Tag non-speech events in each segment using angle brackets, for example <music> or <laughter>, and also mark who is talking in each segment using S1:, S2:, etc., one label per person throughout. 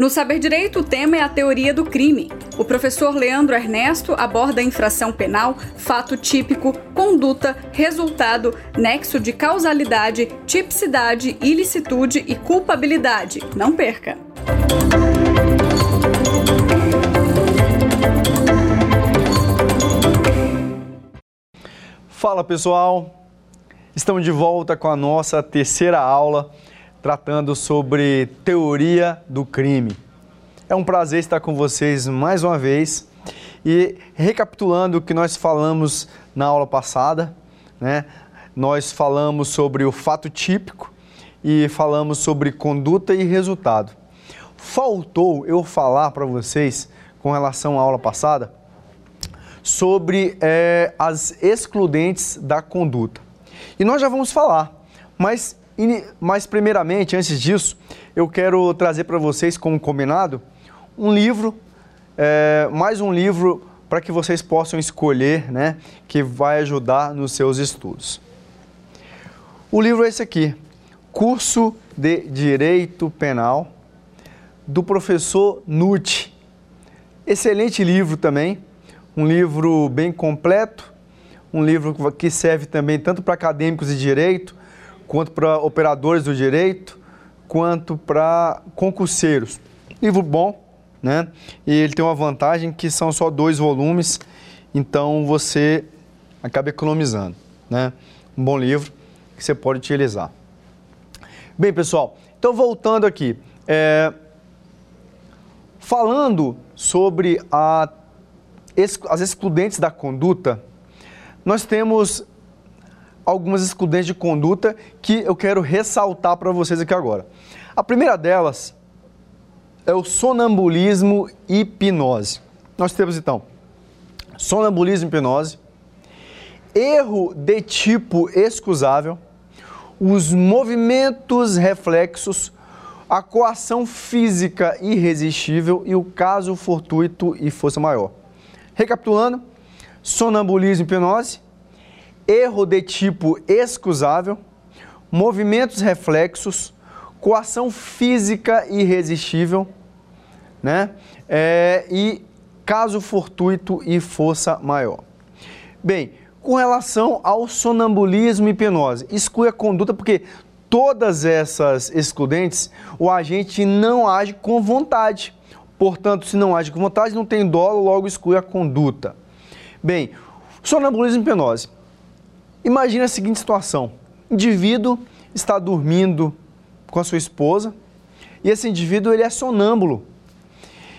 S1: No Saber Direito, o tema é a teoria do crime. O professor Leandro Ernesto aborda a infração penal, fato típico, conduta, resultado, nexo de causalidade, tipicidade, ilicitude e culpabilidade. Não perca!
S2: Fala pessoal, estamos de volta com a nossa terceira aula tratando sobre teoria do crime. É um prazer estar com vocês mais uma vez e recapitulando o que nós falamos na aula passada, né? Nós falamos sobre o fato típico e falamos sobre conduta e resultado. Faltou eu falar para vocês com relação à aula passada sobre é, as excludentes da conduta. E nós já vamos falar, mas mas, primeiramente, antes disso, eu quero trazer para vocês, como combinado, um livro, é, mais um livro para que vocês possam escolher, né, que vai ajudar nos seus estudos. O livro é esse aqui, Curso de Direito Penal, do professor Nutt. Excelente livro também, um livro bem completo, um livro que serve também tanto para acadêmicos de direito, quanto para operadores do direito, quanto para concurseiros. Livro bom, né? E ele tem uma vantagem que são só dois volumes, então você acaba economizando, né? Um bom livro que você pode utilizar. Bem, pessoal, então voltando aqui, é, falando sobre a, as excludentes da conduta, nós temos algumas excludentes de conduta que eu quero ressaltar para vocês aqui agora. A primeira delas é o sonambulismo e hipnose. Nós temos então sonambulismo e hipnose, erro de tipo excusável, os movimentos reflexos, a coação física irresistível e o caso fortuito e força maior. Recapitulando, sonambulismo e hipnose, erro de tipo excusável, movimentos reflexos, coação física irresistível, né? É, e caso fortuito e força maior. Bem, com relação ao sonambulismo e hipnose, exclui a conduta porque todas essas excludentes, o agente não age com vontade. Portanto, se não age com vontade, não tem dolo, logo exclui a conduta. Bem, sonambulismo e hipnose. Imagina a seguinte situação: indivíduo está dormindo com a sua esposa e esse indivíduo ele é sonâmbulo.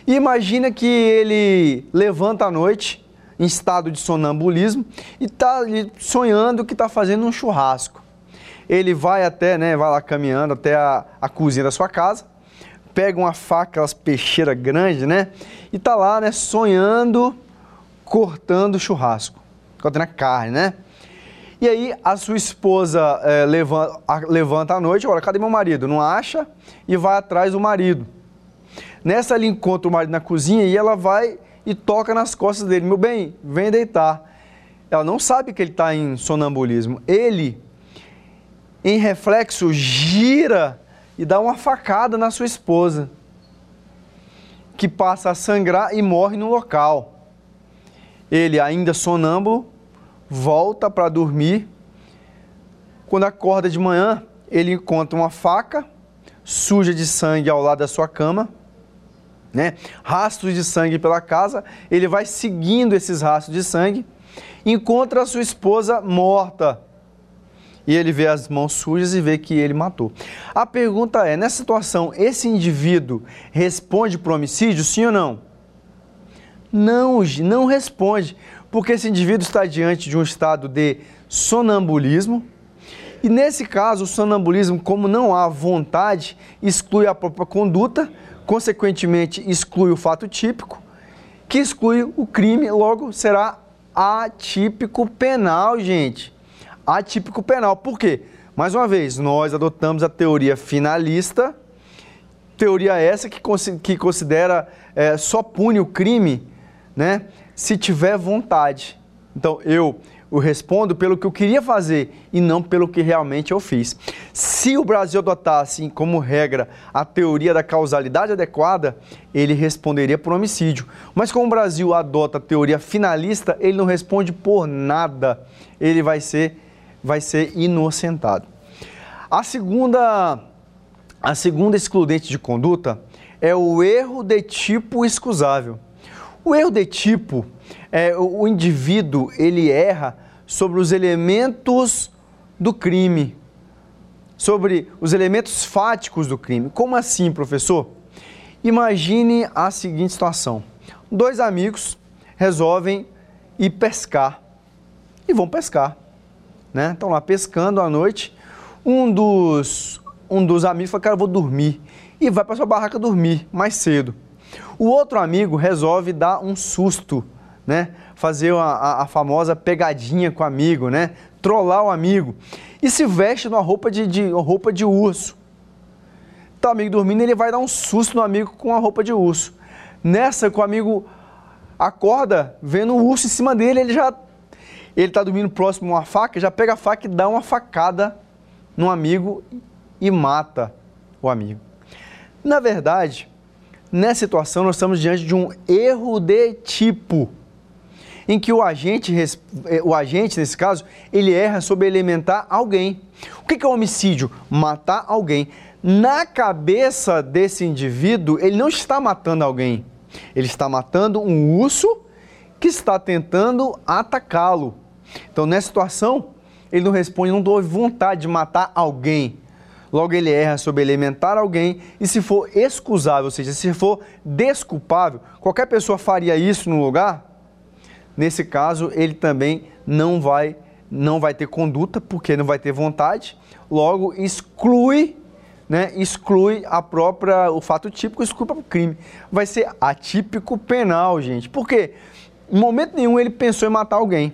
S2: E imagina que ele levanta à noite em estado de sonambulismo e está sonhando que está fazendo um churrasco. Ele vai até, né, vai lá caminhando até a, a cozinha da sua casa, pega uma faca, aquelas peixeiras grandes, né, e está lá, né, sonhando, cortando churrasco, cortando a carne, né. E aí a sua esposa é, levanta, levanta à noite, olha, cadê meu marido? Não acha e vai atrás do marido. Nessa ele encontra o marido na cozinha e ela vai e toca nas costas dele. Meu bem, vem deitar. Ela não sabe que ele está em sonambulismo. Ele, em reflexo, gira e dá uma facada na sua esposa, que passa a sangrar e morre no local. Ele, ainda sonâmbulo, volta para dormir. Quando acorda de manhã, ele encontra uma faca suja de sangue ao lado da sua cama, né? Rastros de sangue pela casa. Ele vai seguindo esses rastros de sangue, encontra a sua esposa morta. E ele vê as mãos sujas e vê que ele matou. A pergunta é: nessa situação, esse indivíduo responde por homicídio, sim ou não? Não, não responde, porque esse indivíduo está diante de um estado de sonambulismo. E nesse caso, o sonambulismo, como não há vontade, exclui a própria conduta, consequentemente exclui o fato típico, que exclui o crime, logo será atípico penal, gente. Atípico penal. Por quê? Mais uma vez, nós adotamos a teoria finalista, teoria essa que, considera é, só pune o crime, né? Se tiver vontade. Então, eu respondo pelo que eu queria fazer e não pelo que realmente eu fiz. Se o Brasil adotasse como regra a teoria da causalidade adequada, ele responderia por homicídio. Mas como o Brasil adota a teoria finalista, ele não responde por nada. Ele vai ser, vai ser inocentado. A segunda, a segunda excludente de conduta é o erro de tipo excusável. O erro de tipo é o indivíduo ele erra sobre os elementos do crime, sobre os elementos fáticos do crime. Como assim, professor? Imagine a seguinte situação: dois amigos resolvem ir pescar e vão pescar, né? Estão lá pescando à noite. Um dos um dos amigos fala: "Cara, eu vou dormir" e vai para sua barraca dormir mais cedo. O outro amigo resolve dar um susto, né? Fazer a, a, a famosa pegadinha com o amigo, né? Trollar o amigo. E se veste numa roupa de, de, roupa de urso. Tá o amigo dormindo, ele vai dar um susto no amigo com a roupa de urso. Nessa que o amigo acorda vendo o urso em cima dele, ele já ele está dormindo próximo a uma faca, já pega a faca e dá uma facada no amigo e mata o amigo. Na verdade, nessa situação nós estamos diante de um erro de tipo, em que o agente, eh, o agente nesse caso, ele erra sobre elementar alguém. O que é um homicídio? Matar alguém. Na cabeça desse indivíduo, ele não está matando alguém, ele está matando um urso que está tentando atacá-lo. Então, nessa situação, ele não responde, não houve vontade de matar alguém. Logo, ele erra sobre elementar alguém e se for excusável, ou seja, se for desculpável, qualquer pessoa faria isso no lugar, nesse caso, ele também não vai, não vai ter conduta, porque não vai ter vontade, logo exclui né, exclui a própria, o fato típico, exclui o crime. Vai ser atípico penal, gente. Por quê? Em momento nenhum ele pensou em matar alguém.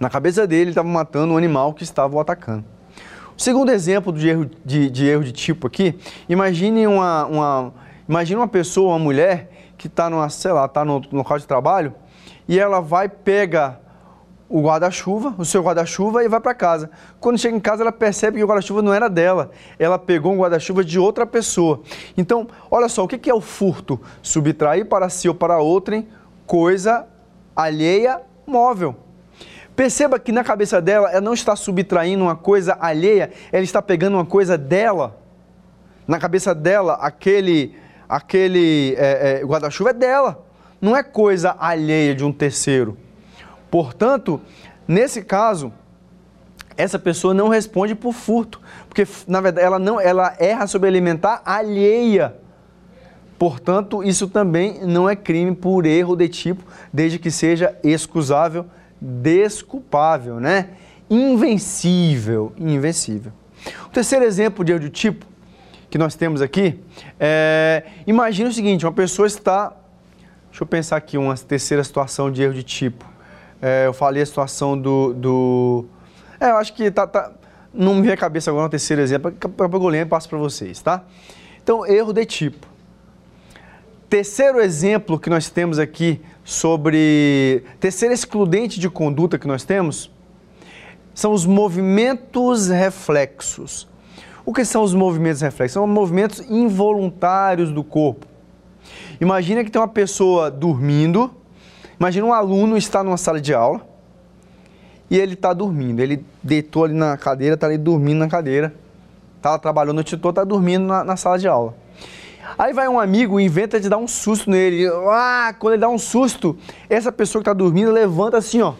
S2: Na cabeça dele, ele estava matando um animal que estava o atacando. O segundo exemplo de erro de, de erro de tipo aqui, imagine uma, uma, imagine uma pessoa, uma mulher, que está numa, sei lá, está no, no local de trabalho e ela vai, pega o guarda-chuva, o seu guarda-chuva e vai para casa. Quando chega em casa, ela percebe que o guarda-chuva não era dela. Ela pegou um guarda-chuva de outra pessoa. Então, olha só, o que é o furto? Subtrair para si ou para outrem coisa alheia móvel. Perceba que na cabeça dela, ela não está subtraindo uma coisa alheia, ela está pegando uma coisa dela. Na cabeça dela, aquele, aquele é, é, guarda-chuva é dela, não é coisa alheia de um terceiro. Portanto, nesse caso, essa pessoa não responde por furto, porque na verdade ela não, ela erra sobre alimentar alheia. Portanto, isso também não é crime por erro de tipo, desde que seja excusável desculpável, né? Invencível, invencível. O terceiro exemplo de erro de tipo que nós temos aqui é, imagine o seguinte, uma pessoa está, deixa eu pensar aqui, uma terceira situação de erro de tipo. É, eu falei a situação do, do é, eu acho que tá, tá, não me vem a cabeça agora um terceiro exemplo, daqui a pouco eu lembro e passo para vocês, tá? Então, erro de tipo. Terceiro exemplo que nós temos aqui sobre. Terceiro excludente de conduta que nós temos são os movimentos reflexos. O que são os movimentos reflexos? São movimentos involuntários do corpo. Imagina que tem uma pessoa dormindo, imagina um aluno está numa sala de aula e ele está dormindo. Ele deitou ali na cadeira, está ali dormindo na cadeira. Estava trabalhando o noite toda, está dormindo na, na sala de aula. Aí vai um amigo e inventa de dar um susto nele. Ah, quando ele dá um susto, essa pessoa que está dormindo levanta assim, ó.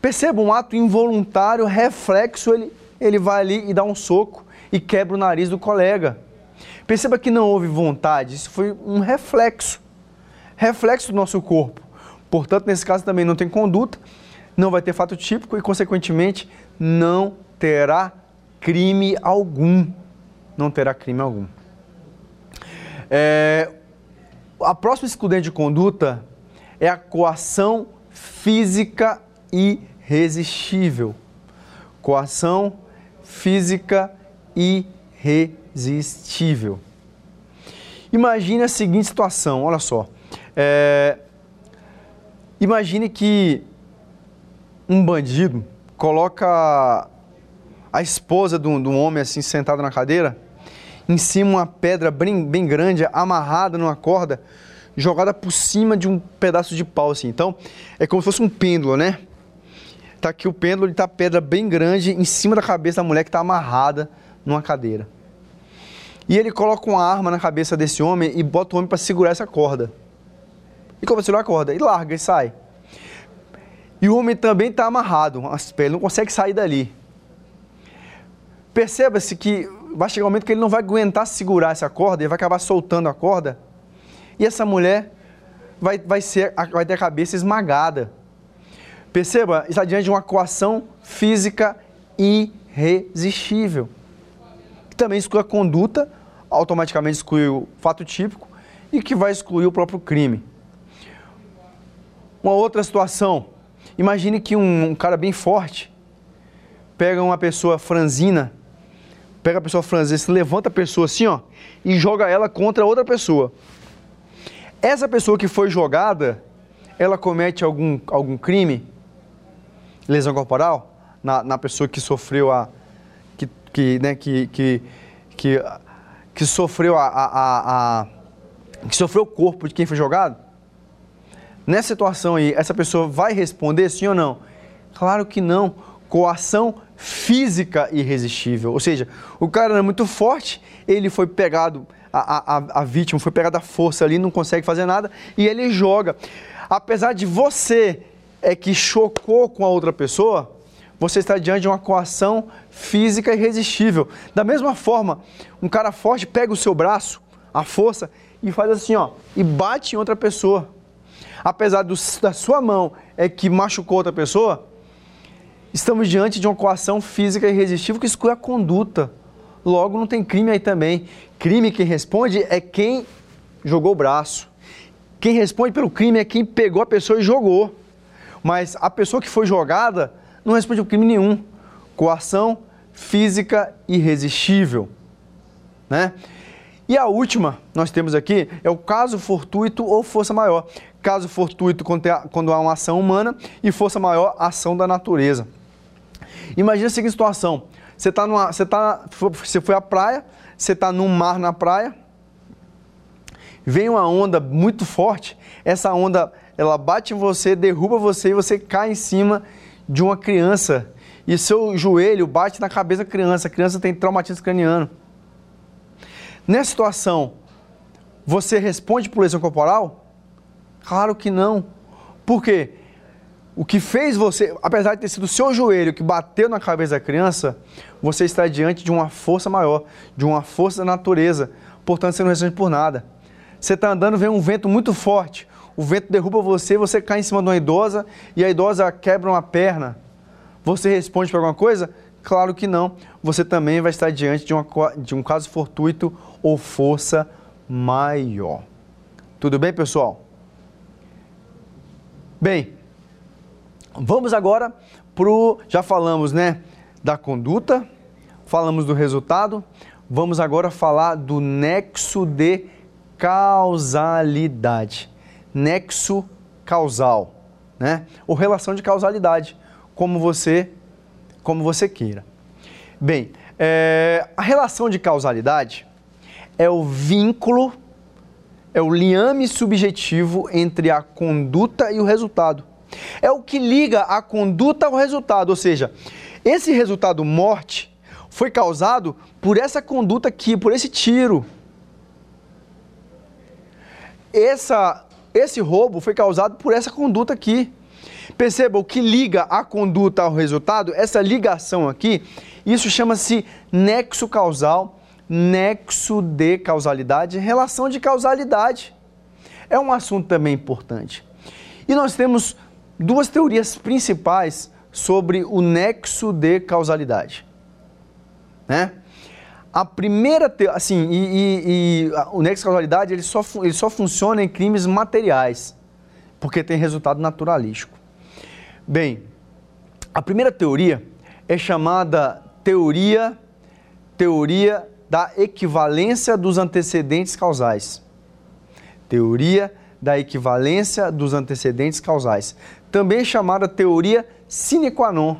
S2: Perceba um ato involuntário, reflexo, ele, ele vai ali e dá um soco e quebra o nariz do colega. Perceba que não houve vontade, isso foi um reflexo. Reflexo do nosso corpo. Portanto, nesse caso também não tem conduta, não vai ter fato típico e, consequentemente, não terá crime algum. Não terá crime algum. É, a próxima excludente de conduta é a coação física irresistível. Coação física irresistível. Imagine a seguinte situação, olha só. É, imagine que um bandido coloca a esposa de um, de um homem assim sentada na cadeira, em cima uma pedra bem, bem grande, amarrada numa corda, jogada por cima de um pedaço de pau assim. Então, é como se fosse um pêndulo, né? Tá aqui o pêndulo, ele tá pedra bem grande em cima da cabeça da mulher que está amarrada numa cadeira. E ele coloca uma arma na cabeça desse homem e bota o homem para segurar essa corda. E como segurar a corda? E larga e sai. E o homem também está amarrado, ele não consegue sair dali. Perceba-se que vai chegar um momento que ele não vai aguentar segurar essa corda, ele vai acabar soltando a corda. E essa mulher vai, vai, ser, vai ter a cabeça esmagada. Perceba, está diante de uma coação física irresistível. Também exclui a conduta, automaticamente exclui o fato típico e que vai excluir o próprio crime. Uma outra situação, imagine que um, um cara bem forte pega uma pessoa franzina, pega a pessoa franzina, se levanta a pessoa assim, ó, e joga ela contra outra pessoa. Essa pessoa que foi jogada, ela comete algum, algum crime? lesão corporal na, na pessoa que sofreu a que, que, né, que, que, que, que sofreu a, a, a, a que sofreu o corpo de quem foi jogado? Nessa situação aí, essa pessoa vai responder sim ou não? Claro que não. Coação física irresistível. Ou seja, o cara era muito forte, ele foi pegado, a, a, a vítima foi pegada à força ali, não consegue fazer nada, e ele joga. Apesar de você é que chocou com a outra pessoa, você está diante de uma coação física irresistível. Da mesma forma, um cara forte pega o seu braço, a força, e faz assim, ó, e bate em outra pessoa. Apesar do, da sua mão é que machucou outra pessoa, estamos diante de uma coação física irresistível que exclui a conduta. Logo, não tem crime aí também. Crime quem responde é quem jogou o braço. Quem responde pelo crime é quem pegou a pessoa e jogou. Mas a pessoa que foi jogada não responde por crime nenhum. Coação física irresistível. Né? E a última, nós temos aqui, é o caso fortuito ou força maior. Caso fortuito quando há uma ação humana e força maior, ação da natureza. Imagina a seguinte situação: você está numa, você tá, você foi à praia, você está num mar na praia, vem uma onda muito forte, essa onda ela bate em você, derruba você e você cai em cima de uma criança. E seu joelho bate na cabeça da criança. A criança tem traumatismo craniano. Nessa situação, você responde por lesão corporal? Claro que não. Por quê? O que fez você, apesar de ter sido o seu joelho que bateu na cabeça da criança, você está diante de uma força maior, de uma força da natureza. Portanto, você não responde por nada. Você está andando, vem um vento muito forte o vento derruba você, você cai em cima de uma idosa e a idosa quebra uma perna. Você responde para alguma coisa? Claro que não. Você também vai estar diante de, uma, de um caso fortuito ou força maior. Tudo bem, pessoal? Bem, vamos agora para o. Já falamos, né? Da conduta, falamos do resultado, vamos agora falar do nexo de causalidade nexo causal, né? Ou relação de causalidade, como você, como você queira. Bem, é, a relação de causalidade é o vínculo, é o liame subjetivo entre a conduta e o resultado. É o que liga a conduta ao resultado, ou seja, esse resultado morte foi causado por essa conduta aqui, por esse tiro. Essa esse roubo foi causado por essa conduta aqui. Perceba, o que liga a conduta ao resultado, essa ligação aqui, isso chama-se nexo causal, nexo de causalidade, relação de causalidade. É um assunto também importante. E nós temos duas teorias principais sobre o nexo de causalidade. Né? A primeira, assim, e, e, e o nexo de causalidade ele só, ele só funciona em crimes materiais, porque tem resultado naturalístico. Bem, a primeira teoria é chamada teoria, teoria da equivalência dos antecedentes causais. Teoria da equivalência dos antecedentes causais. Também chamada teoria sine qua non.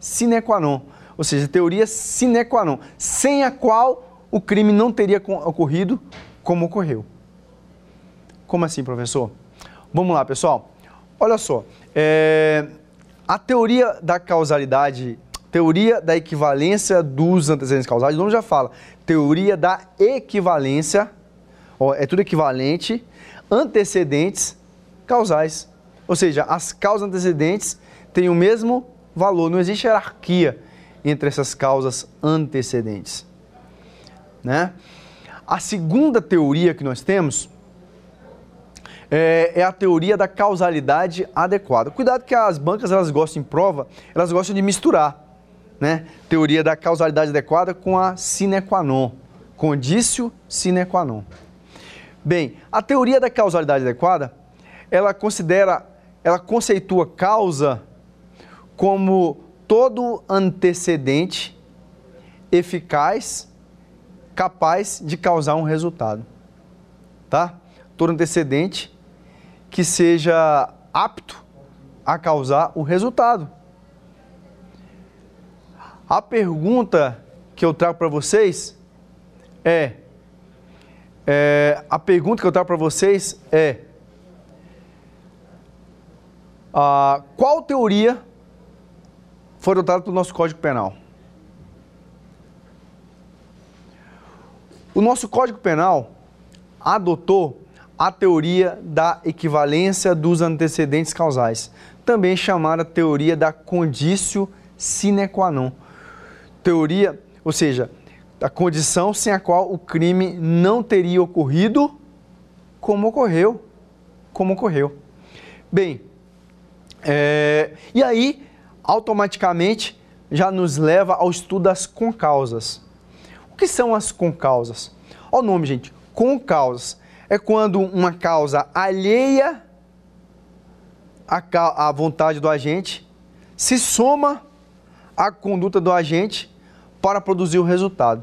S2: Sine qua non. Ou seja, teoria sine qua non, sem a qual o crime não teria ocorrido como ocorreu. Como assim, professor? Vamos lá, pessoal. Olha só, é, a teoria da causalidade, teoria da equivalência dos antecedentes causais, o nome já fala, teoria da equivalência, ó, é tudo equivalente, antecedentes causais. Ou seja, as causas antecedentes têm o mesmo valor, não existe hierarquia entre essas causas antecedentes. Né? A segunda teoria que nós temos é, é, a teoria da causalidade adequada. Cuidado que as bancas elas gostam em prova, elas gostam de misturar, né? Teoria da causalidade adequada com a sine qua non, condício sine qua non. Bem, a teoria da causalidade adequada, ela considera, ela conceitua causa como todo antecedente eficaz capaz de causar um resultado. Tá? Todo antecedente que seja apto a causar o resultado. A pergunta que eu trago para vocês é, é, a pergunta que eu trago para vocês é a, qual teoria foi adotada pelo nosso Código Penal? O nosso Código Penal adotou a teoria da equivalência dos antecedentes causais, também chamada teoria da condício sine qua non. Teoria, ou seja, a condição sem a qual o crime não teria ocorrido como ocorreu. Como ocorreu. Bem, é, e aí, automaticamente, já nos leva ao estudo das concausas. O que são as concausas? Olha o nome, gente. Concausas é quando uma causa alheia à, vontade do agente se soma à conduta do agente para produzir o resultado.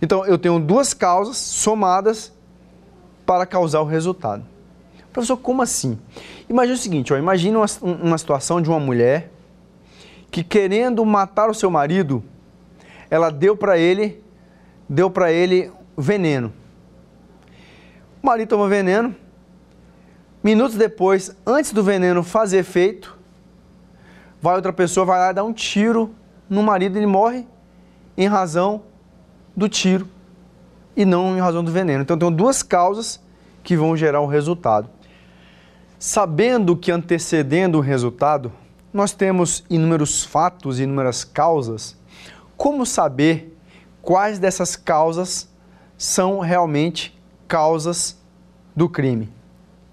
S2: Então, eu tenho duas causas somadas para causar o resultado. Professor, como assim? Imagina o seguinte, ó, imagina uma, uma situação de uma mulher que querendo matar o seu marido, ela deu para ele, deu para ele veneno. O marido toma veneno. Minutos depois, antes do veneno fazer efeito, vai outra pessoa, vai lá dá um tiro no marido, ele morre em razão do tiro e não em razão do veneno. Então, tem duas causas que vão gerar o resultado. Sabendo que antecedendo o resultado, nós temos inúmeros fatos e inúmeras causas, como saber quais dessas causas são realmente causas do crime,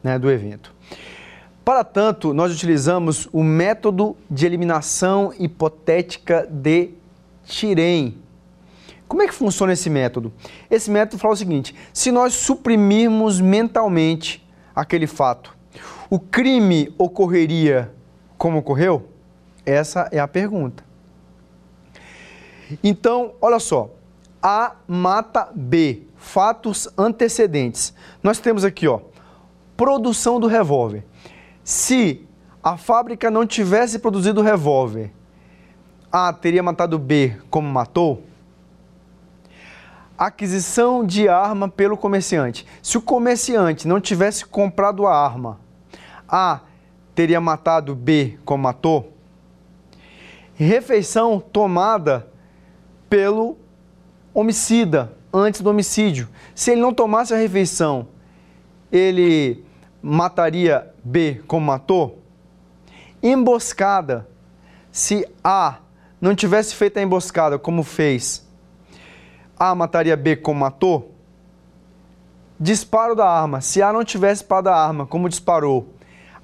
S2: né, do evento. Para tanto, nós utilizamos o método de eliminação hipotética de Tirem. Como é que funciona esse método? Esse método fala o seguinte: se nós suprimirmos mentalmente aquele fato, o crime ocorreria como ocorreu? Essa é a pergunta. Então, olha só, A mata B fatos antecedentes. Nós temos aqui, ó, produção do revólver. Se a fábrica não tivesse produzido o revólver, A teria matado B como matou? Aquisição de arma pelo comerciante. Se o comerciante não tivesse comprado a arma, A teria matado B como matou? Refeição tomada pelo homicida antes do homicídio. Se ele não tomasse a refeição, ele mataria B como matou? Emboscada. Se A não tivesse feito a emboscada como fez, A mataria B como matou? Disparo da arma. Se A não tivesse disparado a arma como disparou,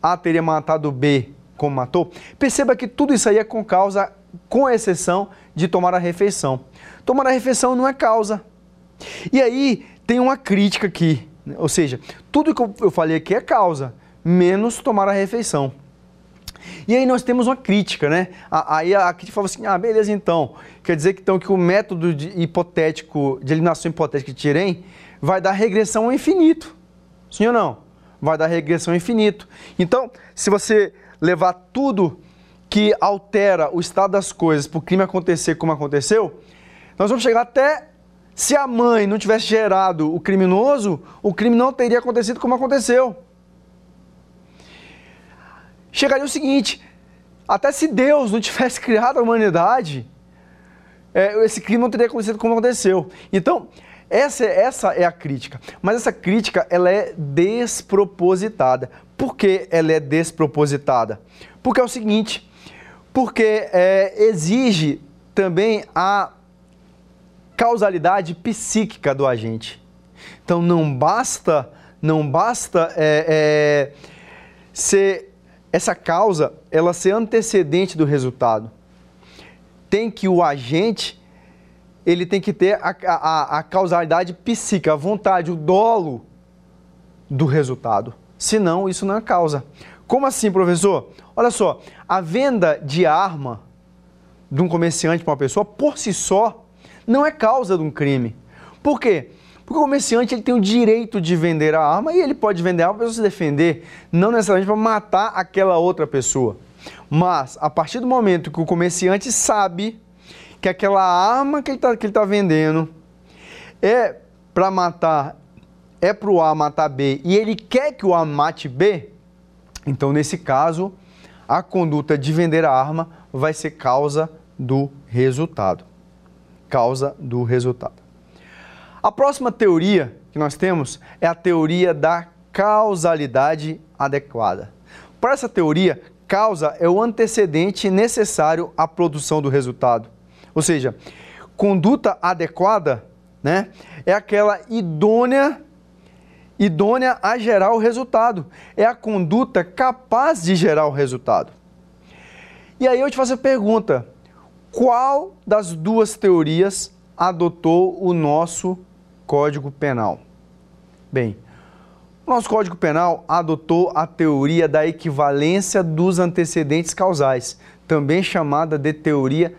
S2: A teria matado B como matou? Perceba que tudo isso aí é com causa, com exceção de tomar a refeição. Tomar a refeição não é causa. E aí tem uma crítica aqui, né? ou seja, tudo que eu falei aqui é causa, menos tomar a refeição. E aí nós temos uma crítica, né? Aí a crítica fala assim, ah, beleza então, quer dizer que, então, que o método de hipotético, de eliminação hipotética de Tirem vai dar regressão ao infinito. Sim ou não? Vai dar regressão ao infinito. Então, se você levar tudo que altera o estado das coisas para o crime acontecer como aconteceu, nós vamos chegar até se a mãe não tivesse gerado o criminoso, o crime não teria acontecido como aconteceu. Chegaria o seguinte: até se Deus não tivesse <laughs> criado a humanidade, é, esse crime não teria acontecido como aconteceu. Então, essa, essa é a crítica. Mas essa crítica ela é despropositada. Por que ela é despropositada? Porque é o seguinte: porque é, exige também a causalidade psíquica do agente. Então não basta, não basta é, é, ser essa causa ela ser antecedente do resultado. Tem que o agente ele tem que ter a, a, a causalidade psíquica, a vontade, o dolo do resultado. Senão, isso não é causa. Como assim, professor? Olha só, a venda de arma de um comerciante para uma pessoa, por si só, não é causa de um crime. Por quê? Porque o comerciante ele tem o direito de vender a arma e ele pode vender a arma para se defender, não necessariamente para matar aquela outra pessoa. Mas, a partir do momento que o comerciante sabe que aquela arma que ele está tá vendendo é para matar, é para o A matar B e ele quer que o A mate B, então nesse caso, a conduta de vender a arma vai ser causa do resultado causa do resultado. A próxima teoria que nós temos é a teoria da causalidade adequada. Para essa teoria, causa é o antecedente necessário à produção do resultado. Ou seja, conduta adequada né, é aquela idônea idônea a gerar o resultado. É a conduta capaz de gerar o resultado. E aí eu te faço a pergunta: qual das duas teorias adotou o nosso Código Penal? Bem, o nosso Código Penal adotou a teoria da equivalência dos antecedentes causais, também chamada de teoria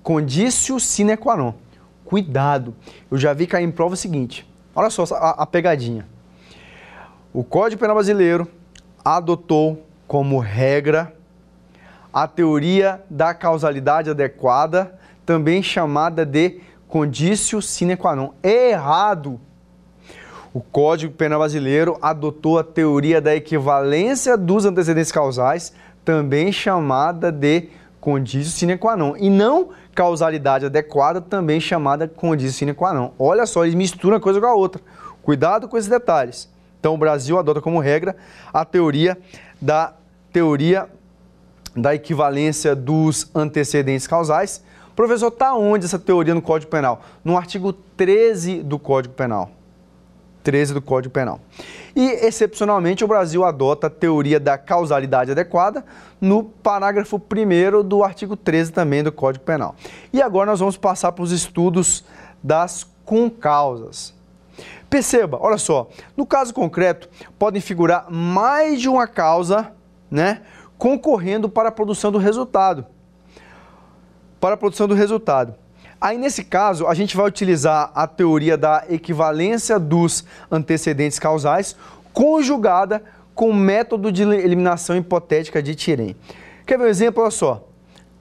S2: condício sine qua non. Cuidado, eu já vi cair em prova o seguinte, olha só a, a pegadinha. O Código Penal Brasileiro adotou como regra a teoria da causalidade adequada, também chamada de condício sine qua non. Errado. O Código Penal Brasileiro adotou a teoria da equivalência dos antecedentes causais, também chamada de condício sine qua non, e não causalidade adequada, também chamada condício sine qua non. Olha só, eles misturam uma coisa com a outra. Cuidado com esses detalhes. Então, o Brasil adota como regra a teoria da teoria da equivalência dos antecedentes causais. Professor, está onde essa teoria no Código Penal? No artigo 13 do Código Penal. 13 do Código Penal. E, excepcionalmente, o Brasil adota a teoria da causalidade adequada no parágrafo 1 do artigo 13 também do Código Penal. E agora nós vamos passar para os estudos das concausas. Perceba, olha só, no caso concreto, podem figurar mais de uma causa, né? concorrendo para a produção do resultado. Para a produção do resultado. Aí, nesse caso, a gente vai utilizar a teoria da equivalência dos antecedentes causais, conjugada com o método de eliminação hipotética de Tirem. Quer ver um exemplo? Olha só.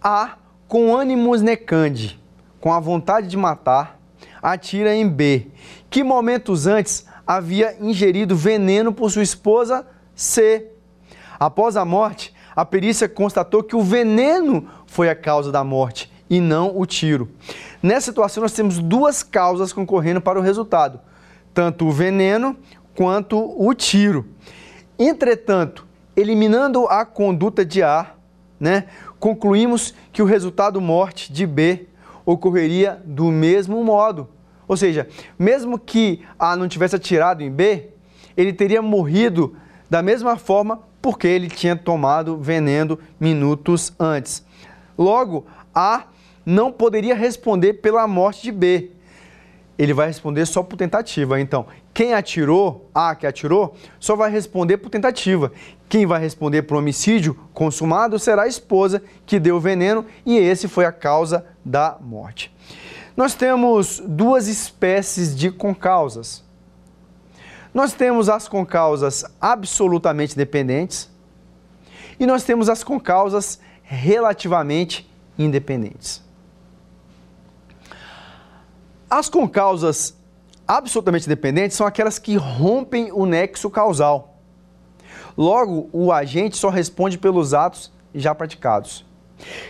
S2: A, com ânimos necande, com a vontade de matar, atira em B, que momentos antes havia ingerido veneno por sua esposa C. Após a morte, a perícia constatou que o veneno foi a causa da morte e não o tiro. Nessa situação, nós temos duas causas concorrendo para o resultado: tanto o veneno quanto o tiro. Entretanto, eliminando a conduta de A, né, concluímos que o resultado morte de B ocorreria do mesmo modo. Ou seja, mesmo que A não tivesse atirado em B, ele teria morrido da mesma forma porque ele tinha tomado veneno minutos antes. Logo, A não poderia responder pela morte de B. Ele vai responder só por tentativa. Então, quem atirou, A que atirou, só vai responder por tentativa. Quem vai responder por homicídio consumado será a esposa que deu o veneno e esse foi a causa da morte. Nós temos duas espécies de concausas. Nós temos as concausas absolutamente dependentes e nós temos as concausas relativamente independentes. As concausas absolutamente dependentes são aquelas que rompem o nexo causal. Logo, o agente só responde pelos atos já praticados.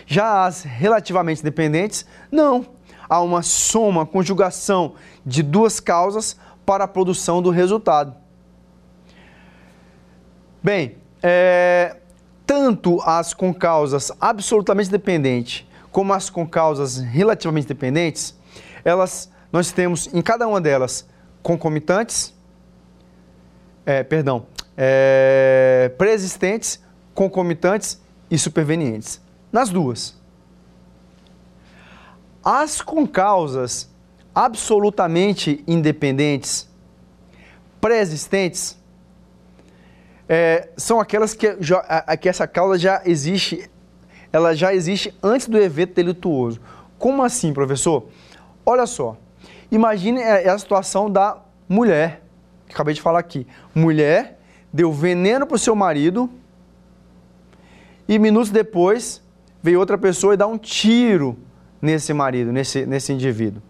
S2: Já as relativamente dependentes, não. Há uma soma, conjugação de duas causas para a produção do resultado. Bem, é, tanto as concausas absolutamente dependentes como as concausas relativamente dependentes, elas, nós temos em cada uma delas concomitantes, é, perdão, é, preexistentes, concomitantes e supervenientes. Nas duas. As concausas absolutamente independentes, pré-existentes, é, são aquelas que, já, a, que essa causa já existe, ela já existe antes do evento delituoso. Como assim, professor? Olha só, imagine é, a situação da mulher, que acabei de falar aqui. Mulher deu veneno para o seu marido e minutos depois veio outra pessoa e dá um tiro nesse marido, nesse, nesse indivíduo.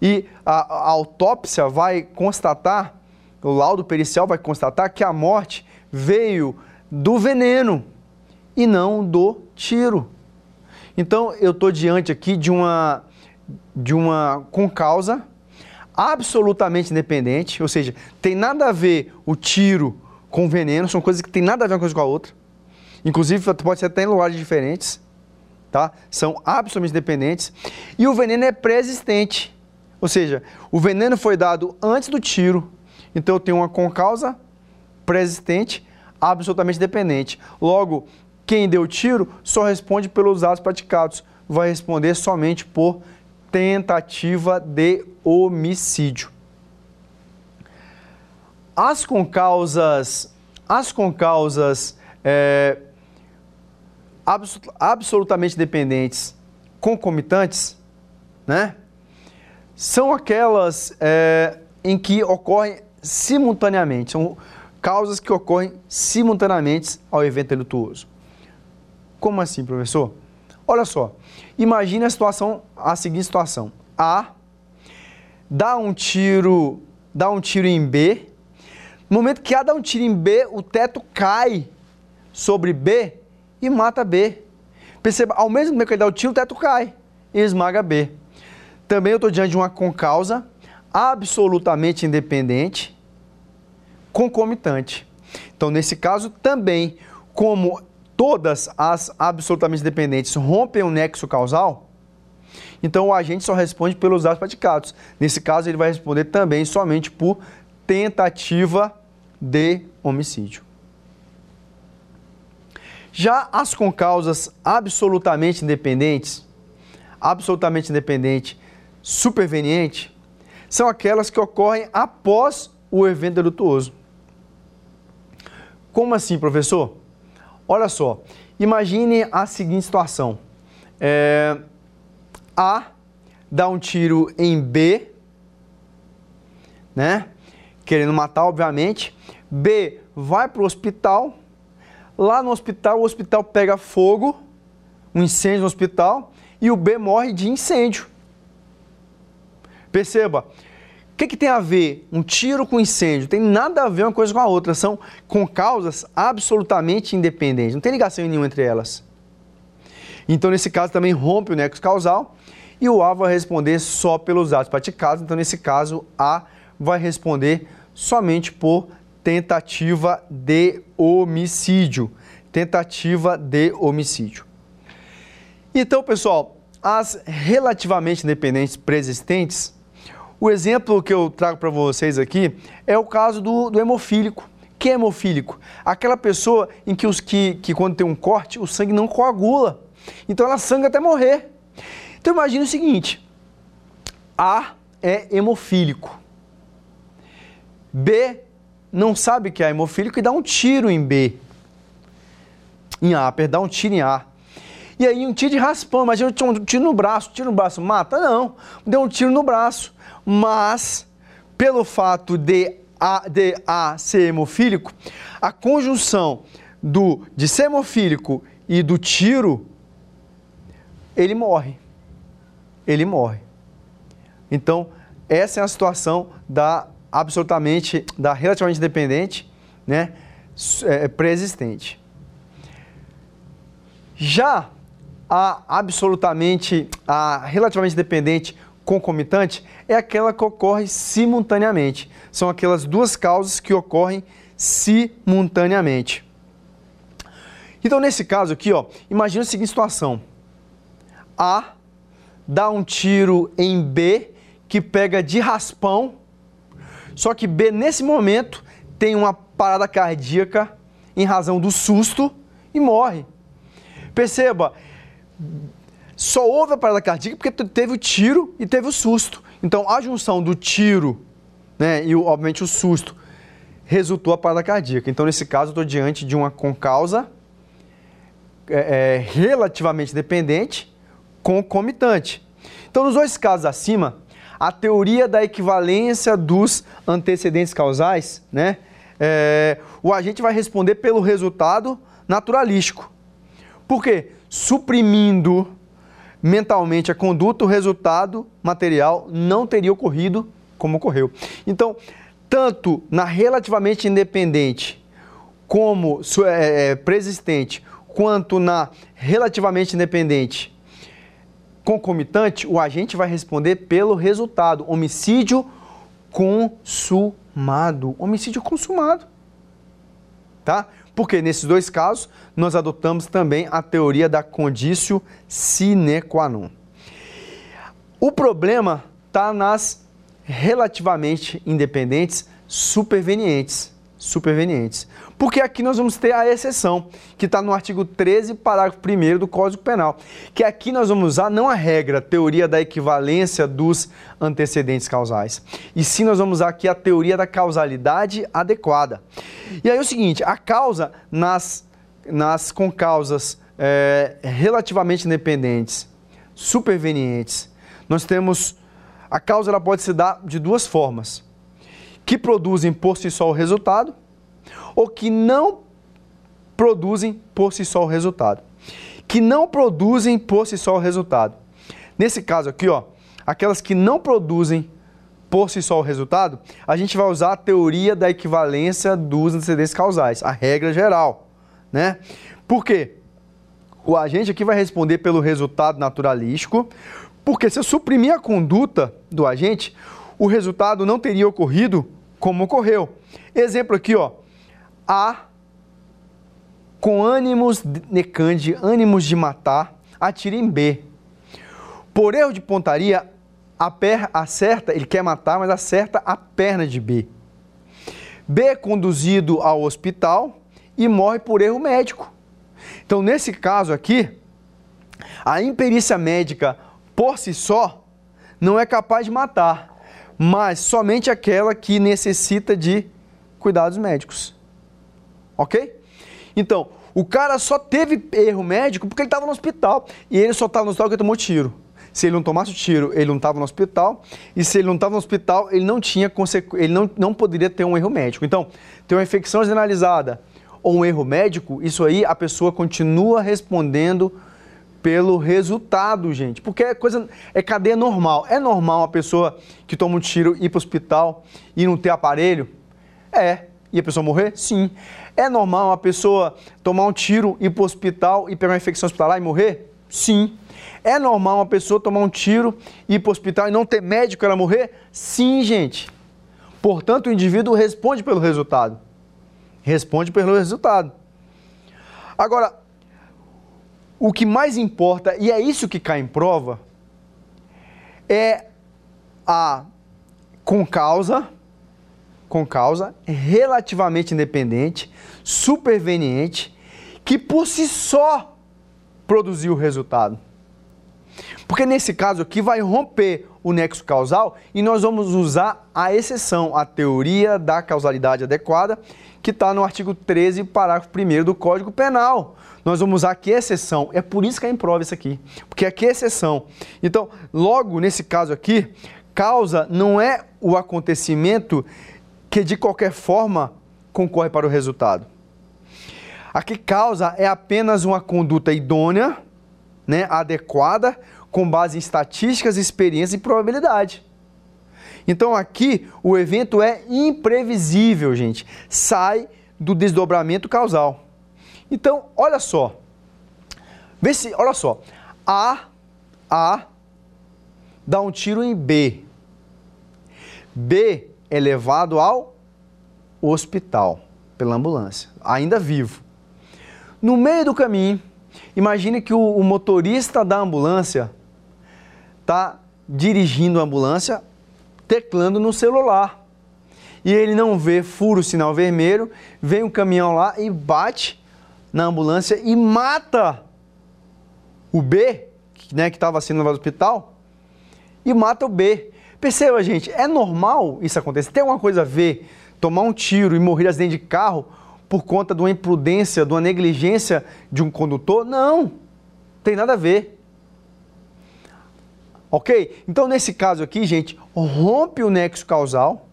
S2: E a, a autópsia vai constatar, o laudo pericial vai constatar que a morte veio do veneno e não do tiro. Então eu estou diante aqui de uma, de uma concausa absolutamente independente, ou seja, tem nada a ver o tiro com veneno, são coisas que tem nada a ver uma coisa com a outra. Inclusive pode ser até em lugares diferentes, tá? São absolutamente independentes. E o veneno é pré-existente, ou seja, o veneno foi dado antes do tiro. Então eu tenho uma concausa pré-existente absolutamente dependente. Logo, quem deu tiro só responde pelos atos praticados, vai responder somente por tentativa de homicídio. As concausas, as concausas é, absolutamente dependentes concomitantes, né? São aquelas é, em que ocorrem simultaneamente. São causas que ocorrem simultaneamente ao evento delituoso. Como assim, professor? Olha só, imagine a situação, a seguinte situação. A dá um tiro, dá um tiro em B. No momento que A dá um tiro em B, o teto cai sobre B e mata B. Perceba, ao mesmo tempo que ele dá o tiro, o teto cai e esmaga B. Também eu estou diante de uma concausa absolutamente independente concomitante. Então, nesse caso, também, como todas as absolutamente dependentes rompem o nexo causal, então o agente só responde pelos atos praticados. Nesse caso, ele vai responder também somente por tentativa de homicídio. Já as concausas absolutamente independentes, absolutamente independente, superveniente, são aquelas que ocorrem após o evento delituoso. Como assim, professor? Olha só, imagine a seguinte situação. É, a dá um tiro em B, né? Querendo matar, obviamente. B vai para o hospital. Lá no hospital, o hospital pega fogo, um incêndio no hospital, e o B morre de incêndio. Perceba, o que, que, tem a ver um tiro com incêndio? Tem nada a ver uma coisa com a outra. São com causas absolutamente independentes. Não tem ligação nenhuma entre elas. Então, nesse caso, também rompe o nexo causal e o A vai responder só pelos atos praticados. Então, nesse caso, A vai responder somente por tentativa de homicídio. Tentativa de homicídio. Então, pessoal, as relativamente independentes preexistentes o exemplo que eu trago para vocês aqui é o caso do, do hemofílico. Que é hemofílico? Aquela pessoa em que, os, que, que quando tem um corte, o sangue não coagula. Então ela sangra até morrer. Então imagine o seguinte: A é hemofílico. B não sabe que é hemofílico e dá um tiro em B. Em A, perdão, um tiro em A. E aí um tiro de raspão, imagina um tiro no braço, tiro no braço, mata? Não, deu um tiro no braço mas pelo fato de A, de A ser hemofílico, a conjunção do, de ser hemofílico e do tiro, ele morre. Ele morre. Então, essa é a situação da absolutamente, da relativamente dependente, né, é, pré-existente. Já a absolutamente, a relativamente dependente concomitante é aquela que ocorre simultaneamente. São aquelas duas causas que ocorrem simultaneamente. Então, nesse caso aqui, ó, imagina a seguinte situação. A dá um tiro em B que pega de raspão, só que B, nesse momento, tem uma parada cardíaca em razão do susto e morre. Perceba, só houve a parada cardíaca porque teve o tiro e teve o susto. Então, a junção do tiro né, e, obviamente, o susto resultou a parada cardíaca. Então, nesse caso, eu estou diante de uma concausa é, é, relativamente dependente concomitante. Então, nos dois casos acima, a teoria da equivalência dos antecedentes causais, né, é, o agente vai responder pelo resultado naturalístico. Por quê? Suprimindo mentalmente a conduta, o resultado material não teria ocorrido como ocorreu. Então, tanto na relativamente independente como é, é, preexistente, quanto na relativamente independente concomitante, o agente vai responder pelo resultado. Homicídio consumado. Homicídio consumado. Tá? Porque nesses dois casos, nós adotamos também a teoria da condício sine qua non. O problema está nas relativamente independentes supervenientes supervenientes. Porque aqui nós vamos ter a exceção, que está no artigo 13, parágrafo 1 do Código Penal. Que aqui nós vamos usar não a regra, a teoria da equivalência dos antecedentes causais, e sim nós vamos usar aqui a teoria da causalidade adequada. E aí é o seguinte, a causa nas, nas concausas é, relativamente independentes, supervenientes, nós temos. A causa ela pode se dar de duas formas que produzem por si só o resultado ou que não produzem por si só o resultado. Que não produzem por si só o resultado. Nesse caso aqui, ó, aquelas que não produzem por si só o resultado, a gente vai usar a teoria da equivalência dos antecedentes causais, a regra geral, né? Por quê? O agente aqui vai responder pelo resultado naturalístico, porque se eu suprimir a conduta do agente, o resultado não teria ocorrido como ocorreu. Exemplo aqui, ó. A com ânimos necande, ânimos de matar, atira em B. Por erro de pontaria, a per, acerta, ele quer matar, mas acerta a perna de B. B é conduzido ao hospital e morre por erro médico. Então, nesse caso aqui, a imperícia médica por si só não é capaz de matar mas somente aquela que necessita de cuidados médicos. Ok? Então, o cara só teve erro médico porque ele estava no hospital. E ele só estava no hospital porque tomou tiro. Se ele não tomasse o tiro, ele não estava no hospital. E se ele não estava no hospital, ele não tinha consequ... ele não, não poderia ter um erro médico. Então, ter uma infecção generalizada ou um erro médico, isso aí a pessoa continua respondendo pelo resultado, gente. Porque é coisa, é cadeia normal. É normal uma pessoa que toma um tiro ir para o hospital e não ter aparelho? É. E a pessoa morrer? Sim. É normal uma pessoa tomar um tiro, ir para o hospital e pegar uma infecção hospitalar e morrer? Sim. É normal uma pessoa tomar um tiro, ir para o hospital e não ter médico ela morrer? Sim, gente. Portanto, o indivíduo responde pelo resultado. Responde pelo resultado. Agora, o que mais importa, e é isso que cai em prova, é a com causa, com causa relativamente independente, superveniente, que por si só produziu o resultado. Porque nesse caso aqui vai romper o nexo causal e nós vamos usar a exceção, a teoria da causalidade adequada, que está no artigo 13, parágrafo 1 do Código Penal nós vamos usar aqui exceção. É por isso que é em prova isso aqui, porque aqui é exceção. Então, logo nesse caso aqui, causa não é o acontecimento que de qualquer forma concorre para o resultado. A que causa é apenas uma conduta idônea, né, adequada, com base em estatísticas, experiência e probabilidade. Então aqui o evento é imprevisível, gente. Sai do desdobramento causal. Então, olha só. Vê se, olha só. A A dá um tiro em B. B é levado ao hospital pela ambulância, ainda vivo. No meio do caminho, imagine que o, o motorista da ambulância está dirigindo a ambulância, teclando no celular. E ele não vê furo sinal vermelho, vem um caminhão lá e bate na ambulância e mata o B, né, que estava sendo levado ao hospital, e mata o B. Perceba, gente, é normal isso acontecer. Tem alguma coisa a ver tomar um tiro e morrer de acidente de carro por conta de uma imprudência, de uma negligência de um condutor? Não, tem nada a ver. Ok? Então, nesse caso aqui, gente, rompe o nexo causal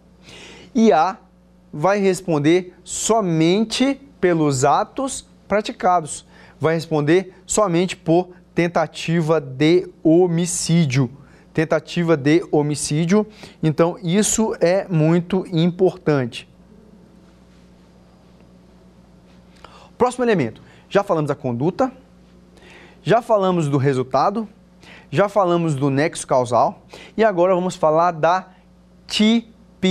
S2: e A vai responder somente pelos atos praticados. Vai responder somente por tentativa de homicídio. Tentativa de homicídio. Então, isso é muito importante. Próximo elemento. Já falamos da conduta, já falamos do resultado, já falamos do nexo causal e agora vamos falar da tipicidade.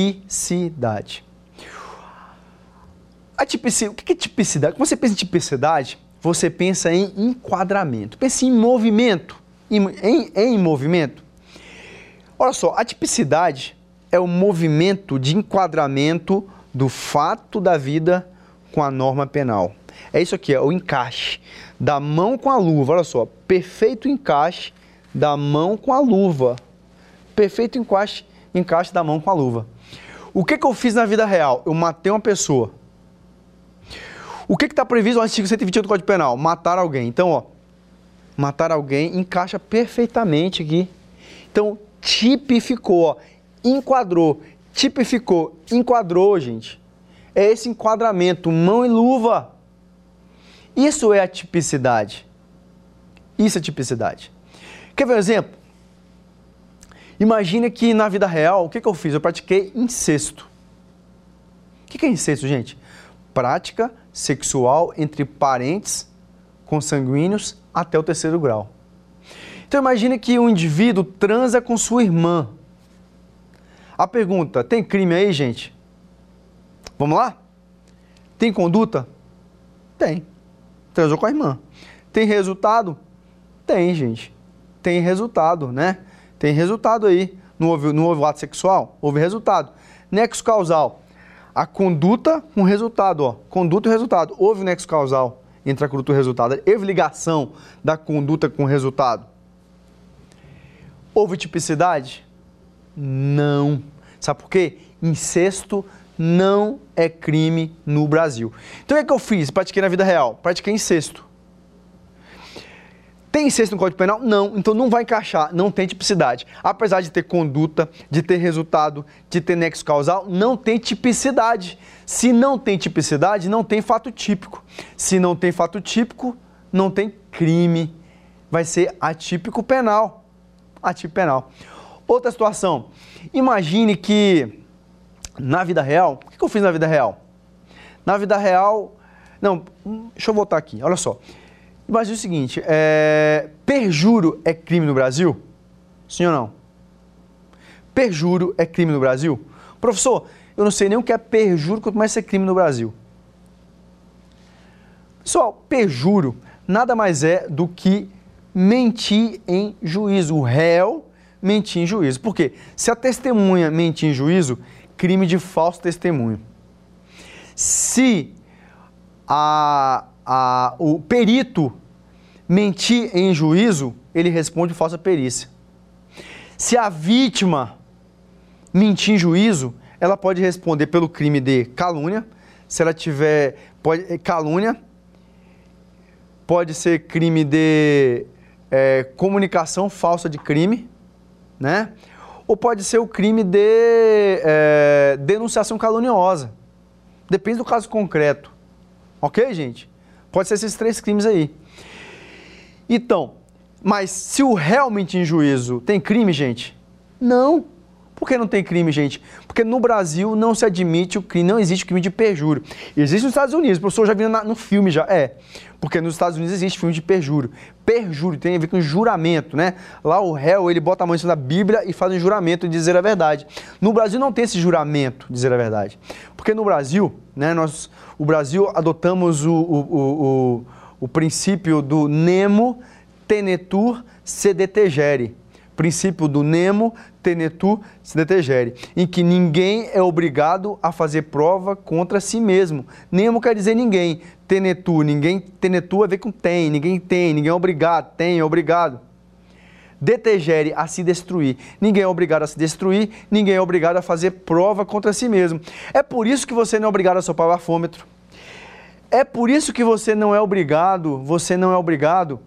S2: A tipicidade, o que é tipicidade? Quando você pensa em tipicidade, você pensa em enquadramento, pensa em movimento, em, em, em movimento. Olha só, a tipicidade é o movimento de enquadramento do fato da vida com a norma penal. É isso aqui, é o encaixe da mão com a luva. Olha só, perfeito encaixe da mão com a luva. Perfeito encaixe, encaixe da mão com a luva. O que, que eu fiz na vida real? Eu matei uma pessoa. O que está previsto no artigo 121 do Código Penal? Matar alguém. Então, ó, matar alguém encaixa perfeitamente aqui. Então, tipificou, ó, enquadrou, tipificou, enquadrou, gente. É esse enquadramento, mão e luva. Isso é a tipicidade. Isso é tipicidade. Quer ver um exemplo? Imagine que na vida real, o que, que eu fiz? Eu pratiquei incesto. O que, que é incesto, gente? Prática sexual entre parentes consanguíneos até o terceiro grau. Então imagine que um indivíduo transa com sua irmã. A pergunta, tem crime aí, gente? Vamos lá? Tem conduta? Tem. Transou com a irmã. Tem resultado? Tem, gente tem resultado, né? Tem resultado aí. Não houve, não houve ato sexual? Houve resultado. Nexo causal. A conduta com resultado, ó. Conduta e resultado. Houve nexo causal entre a conduta e o resultado. Houve ligação da conduta com o resultado. Houve tipicidade? Não. Sabe por quê? Incesto não é crime no Brasil. Então o que, é que eu fiz? Pratiquei na vida real. Pratiquei incesto. Tem incesto no Código Penal? Não, então não vai encaixar, não tem tipicidade. Apesar de ter conduta, de ter resultado, de ter nexo causal, não tem tipicidade. Se não tem tipicidade, não tem fato típico. Se não tem fato típico, não tem crime. Vai ser atípico penal. Atípico penal. Outra situação. Imagine que na vida real, o que eu fiz na vida real? Na vida real, não, deixa eu voltar aqui, olha só. Imagina o seguinte, é, perjuro é crime no Brasil? Sim ou não? Perjuro é crime no Brasil? Professor, eu não sei nem o que é perjuro, quanto mais é crime no Brasil. Pessoal, perjuro nada mais é do que mentir em juízo. O réu mentir em juízo. Por quê? Se a testemunha mentir em juízo, crime de falso testemunho. Se a, a, o perito mentir em juízo, ele responde falsa perícia. Se a vítima mentir em juízo, ela pode responder pelo crime de calúnia. Se ela tiver pode, eh, calúnia, pode ser crime de é, comunicação falsa de crime, né? Ou pode ser o crime de é, denunciação caluniosa. Depende do caso concreto. Ok, gente? Pode ser esses três crimes aí. Então, mas se o realmente em juízo tem crime, gente? Não. Por que não tem crime, gente? Porque no Brasil não se admite o crime, não existe crime de perjúrio. Existe nos Estados Unidos, o professor já viu no filme já. É, porque nos Estados Unidos existe filme de perjúrio. Perjúrio tem a ver com juramento, né? Lá o réu, ele bota a mão em cima da Bíblia e faz um juramento de dizer a verdade. No Brasil não tem esse juramento de dizer a verdade. Porque no Brasil, né, nós, o Brasil adotamos o, o, o, o, o princípio do nemo tenetur sedetegere princípio do nemo tenetur sedetegere, em que ninguém é obrigado a fazer prova contra si mesmo. Nemo quer dizer ninguém. Tenetu, ninguém, tenetu a ver com tem, ninguém tem, ninguém é obrigado, tem, é obrigado. Detegere, a se destruir. Ninguém é obrigado a se destruir, ninguém é obrigado a fazer prova contra si mesmo. É por isso que você não é obrigado a sopar o bafômetro. É por isso que você não é obrigado, você não é obrigado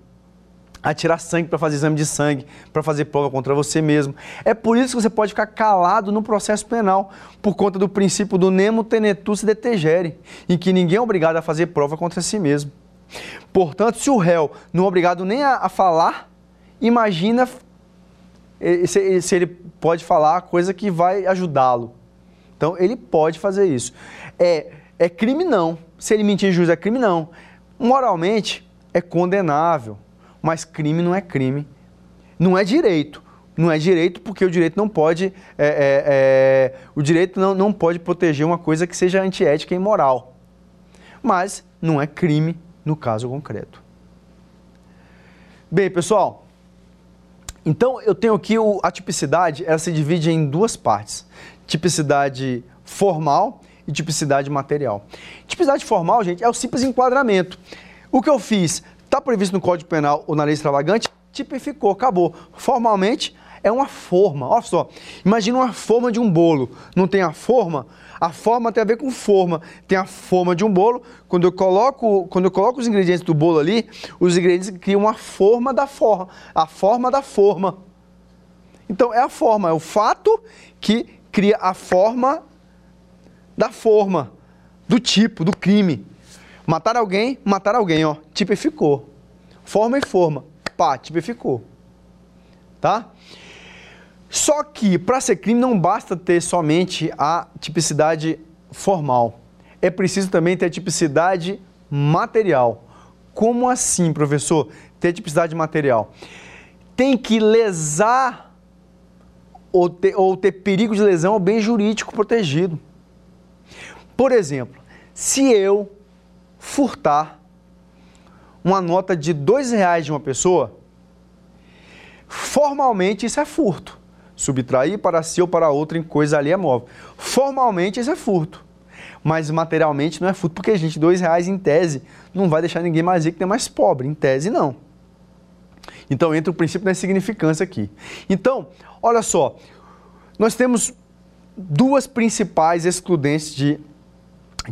S2: a tirar sangue para fazer exame de sangue, para fazer prova contra você mesmo. É por isso que você pode ficar calado no processo penal, por conta do princípio do nemo tenetus detegere, em que ninguém é obrigado a fazer prova contra si mesmo. Portanto, se o réu não é obrigado nem a, a falar, imagina se, se ele pode falar a coisa que vai ajudá-lo. Então, ele pode fazer isso. É, é crime não. Se ele mentir em juízo, é crime não. Moralmente, é condenável mas crime não é crime. Não é direito. Não é direito porque o direito não pode. É, é, é, o direito não, não pode proteger uma coisa que seja antiética e imoral. Mas não é crime no caso concreto. Bem, pessoal, então eu tenho aqui o, a tipicidade, ela se divide em duas partes: tipicidade formal e tipicidade material. Tipicidade formal, gente, é o simples enquadramento. O que eu fiz? Está previsto no Código Penal ou na lei extravagante? Tipificou, acabou. Formalmente, é uma forma. Olha só, imagina uma forma de um bolo. Não tem a forma? A forma tem a ver com forma. Tem a forma de um bolo. Quando eu coloco, quando eu coloco os ingredientes do bolo ali, os ingredientes criam a forma da forma. A forma da forma. Então é a forma, é o fato que cria a forma da forma, do tipo, do crime. Matar alguém, matar alguém, ó, tipificou. Forma e forma, pá, tipificou. Tá? Só que para ser crime não basta ter somente a tipicidade formal. É preciso também ter a tipicidade material. Como assim, professor? Ter tipicidade material. Tem que lesar ou ter, ou ter perigo de lesão ao bem jurídico protegido. Por exemplo, se eu furtar uma nota de dois reais de uma pessoa, formalmente isso é furto. Subtrair para si ou para outra em coisa ali é móvel. Formalmente isso é furto. Mas materialmente não é furto, porque, gente, dois reais em tese não vai deixar ninguém mais rico nem mais pobre. Em tese, não. Então entra o princípio da insignificância aqui. Então, olha só, nós temos duas principais excludentes de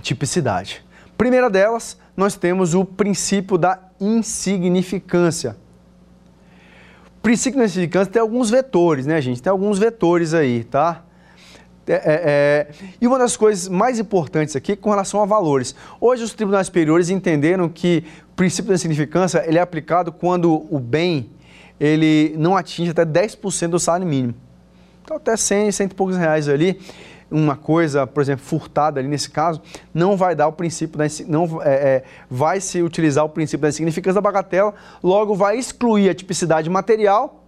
S2: tipicidade. Primeira delas, nós temos o princípio da insignificância. O princípio da insignificância tem alguns vetores, né, gente? Tem alguns vetores aí, tá? É, é, é... E uma das coisas mais importantes aqui com relação a valores. Hoje os tribunais superiores entenderam que o princípio da insignificância ele é aplicado quando o bem ele não atinge até 10% do salário mínimo. Então até 100, 100 e poucos reais ali uma coisa, por exemplo, furtada ali nesse caso, não vai dar o princípio da não é, é, vai se utilizar o princípio da insignificância da bagatela, logo vai excluir a tipicidade material.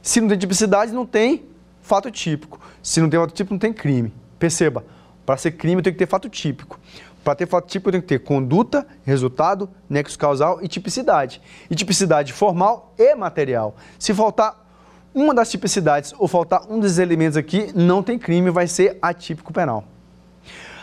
S2: Se não tem tipicidade, não tem fato típico. Se não tem fato típico, não tem crime. Perceba, para ser crime tem que ter fato típico. Para ter fato típico tem que ter conduta, resultado, nexo causal e tipicidade. E tipicidade formal e material. Se faltar uma das tipicidades ou faltar um dos elementos aqui, não tem crime, vai ser atípico penal.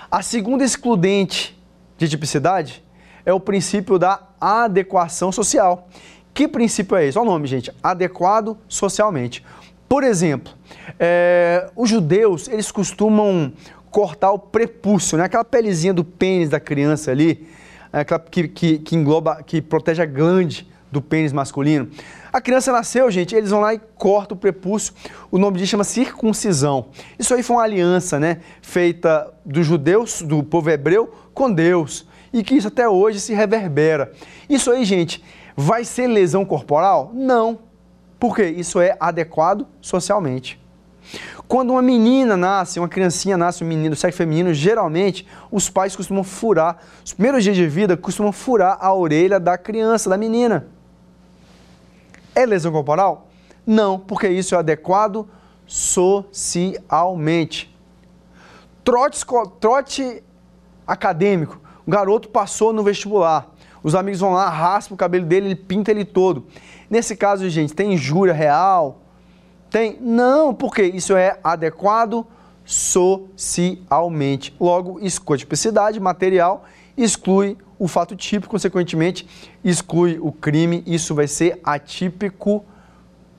S2: A segunda excludente de tipicidade é o princípio da adequação social. Que princípio é esse? Olha o nome, gente. Adequado socialmente. Por exemplo, é, os judeus, eles costumam cortar o prepúcio, né? aquela pelezinha do pênis da criança ali, aquela que, que, que engloba, que protege a glande do pênis masculino. A criança nasceu, gente, eles vão lá e cortam o prepúcio. O nome disso chama circuncisão. Isso aí foi uma aliança, né, feita dos judeus, do povo hebreu, com Deus. e que isso até hoje se reverbera. Isso aí, gente, vai ser lesão corporal? Não. Por quê? Isso é adequado socialmente. Quando uma menina nasce, uma criancinha nasce, um menino sexo feminino, geralmente os pais costumam furar, os primeiros dias de vida costumam furar a orelha da criança, da menina. É lesão corporal? Não, porque isso é adequado socialmente. Trote, trote acadêmico. O garoto passou no vestibular. Os amigos vão lá, raspam o cabelo dele, ele pinta ele todo. Nesse caso, gente, tem injúria real? Tem? Não, porque isso é adequado socialmente. Logo, exclui a tipicidade material, exclui o fato típico, consequentemente, exclui o crime. Isso vai ser atípico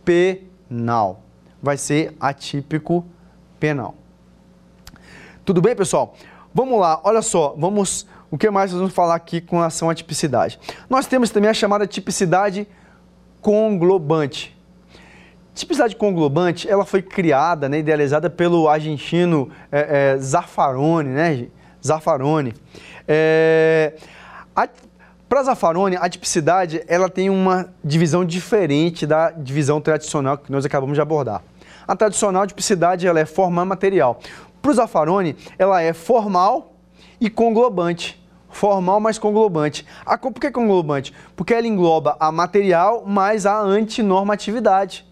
S2: penal. Vai ser atípico penal. Tudo bem, pessoal? Vamos lá, olha só, vamos. O que mais nós vamos falar aqui com relação à tipicidade? Nós temos também a chamada tipicidade conglobante. Tipicidade conglobante, ela foi criada, né, idealizada pelo argentino é, é, Zaffaroni, né, Zaffaroni. É, para Zaffaroni, a tipicidade ela tem uma divisão diferente da divisão tradicional que nós acabamos de abordar. A tradicional tipicidade ela é formal material. Para o Zaffaroni, ela é formal e conglobante. Formal mais conglobante. A, por que conglobante? Porque ela engloba a material mais a antinormatividade.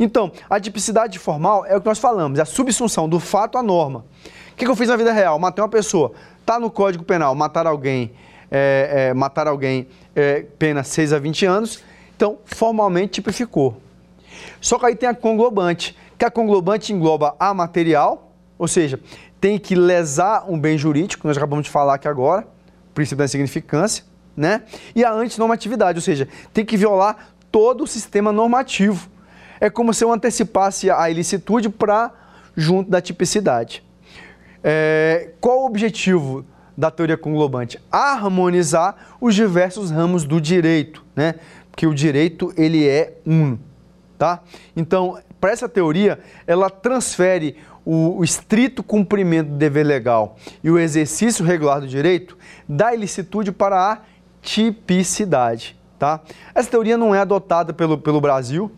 S2: Então, a tipicidade formal é o que nós falamos, é a subsunção do fato à norma. O que, que eu fiz na vida real? Matei uma pessoa. Está no Código Penal, matar alguém, é, é, matar alguém, é, pena 6 a 20 anos. Então, formalmente tipificou. Só que aí tem a conglobante, que a conglobante engloba a material, ou seja, tem que lesar um bem jurídico, nós acabamos de falar aqui agora, princípio da insignificância, né? E a antinormatividade, ou seja, tem que violar todo o sistema normativo. É como se eu antecipasse a ilicitude para junto da tipicidade. É, qual o objetivo da teoria conglobante? Harmonizar os diversos ramos do direito, né? Porque o direito ele é um, tá? Então, para essa teoria, ela transfere o, o estrito cumprimento do dever legal e o exercício regular do direito da ilicitude para a tipicidade. Tá? Essa teoria não é adotada pelo, pelo Brasil,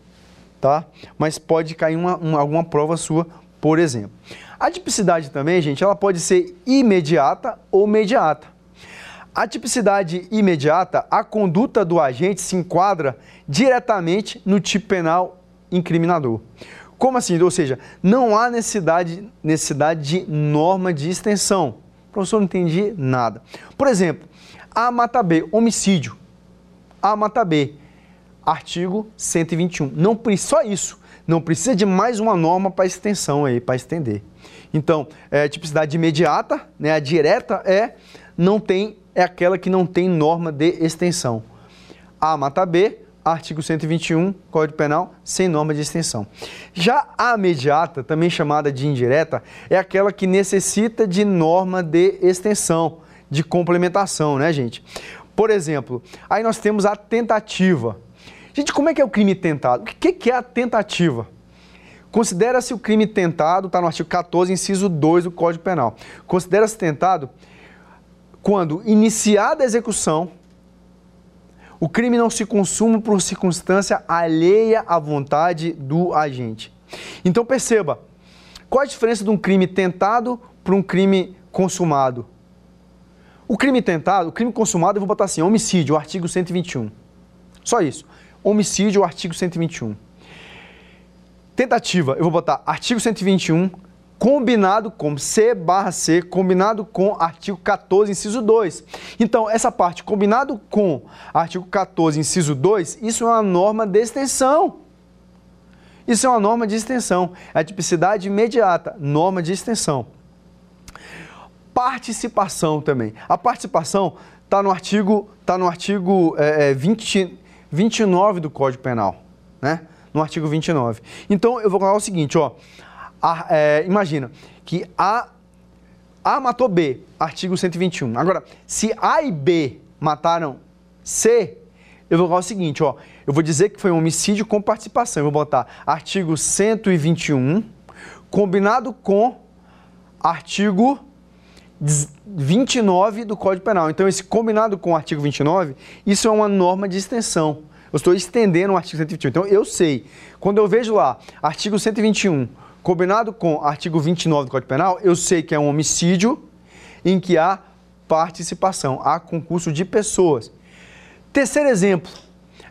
S2: tá? mas pode cair uma, uma, alguma prova sua, por exemplo. A tipicidade também, gente, ela pode ser imediata ou mediata. A tipicidade imediata, a conduta do agente se enquadra diretamente no tipo penal incriminador. Como assim? Ou seja, não há necessidade, necessidade de norma de extensão. Professor não entendi nada. Por exemplo, A mata B, homicídio. A mata B, artigo 121. Não só isso. Não precisa de mais uma norma para extensão aí, para estender. Então, é, tipicidade imediata, né, a direta é não tem é aquela que não tem norma de extensão. A mata B, artigo 121, Código Penal, sem norma de extensão. Já a imediata, também chamada de indireta, é aquela que necessita de norma de extensão, de complementação, né, gente? Por exemplo, aí nós temos a tentativa. Gente, como é que é o crime tentado? O que é a tentativa? Considera-se o crime tentado, está no artigo 14, inciso 2 do Código Penal. Considera-se tentado quando iniciada a execução, o crime não se consuma por circunstância alheia à vontade do agente. Então perceba, qual a diferença de um crime tentado para um crime consumado? O crime tentado, o crime consumado, eu vou botar assim, homicídio, artigo 121. Só isso. Homicídio, artigo 121. Tentativa, eu vou botar artigo 121, combinado com C barra C, combinado com artigo 14, inciso 2. Então, essa parte, combinado com artigo 14, inciso 2, isso é uma norma de extensão. Isso é uma norma de extensão. É a tipicidade imediata, norma de extensão. Participação também. A participação está no artigo, tá no artigo é, 20, 29 do Código Penal, né? No artigo 29. Então, eu vou colocar o seguinte, ó a, é, imagina que A, A matou B, artigo 121. Agora, se A e B mataram C, eu vou colocar o seguinte, ó, eu vou dizer que foi um homicídio com participação. Eu vou botar artigo 121 combinado com artigo 29 do Código Penal. Então, esse combinado com o artigo 29, isso é uma norma de extensão. Eu estou estendendo o artigo 121. Então, eu sei, quando eu vejo lá, artigo 121, combinado com artigo 29 do Código Penal, eu sei que é um homicídio em que há participação, há concurso de pessoas. Terceiro exemplo,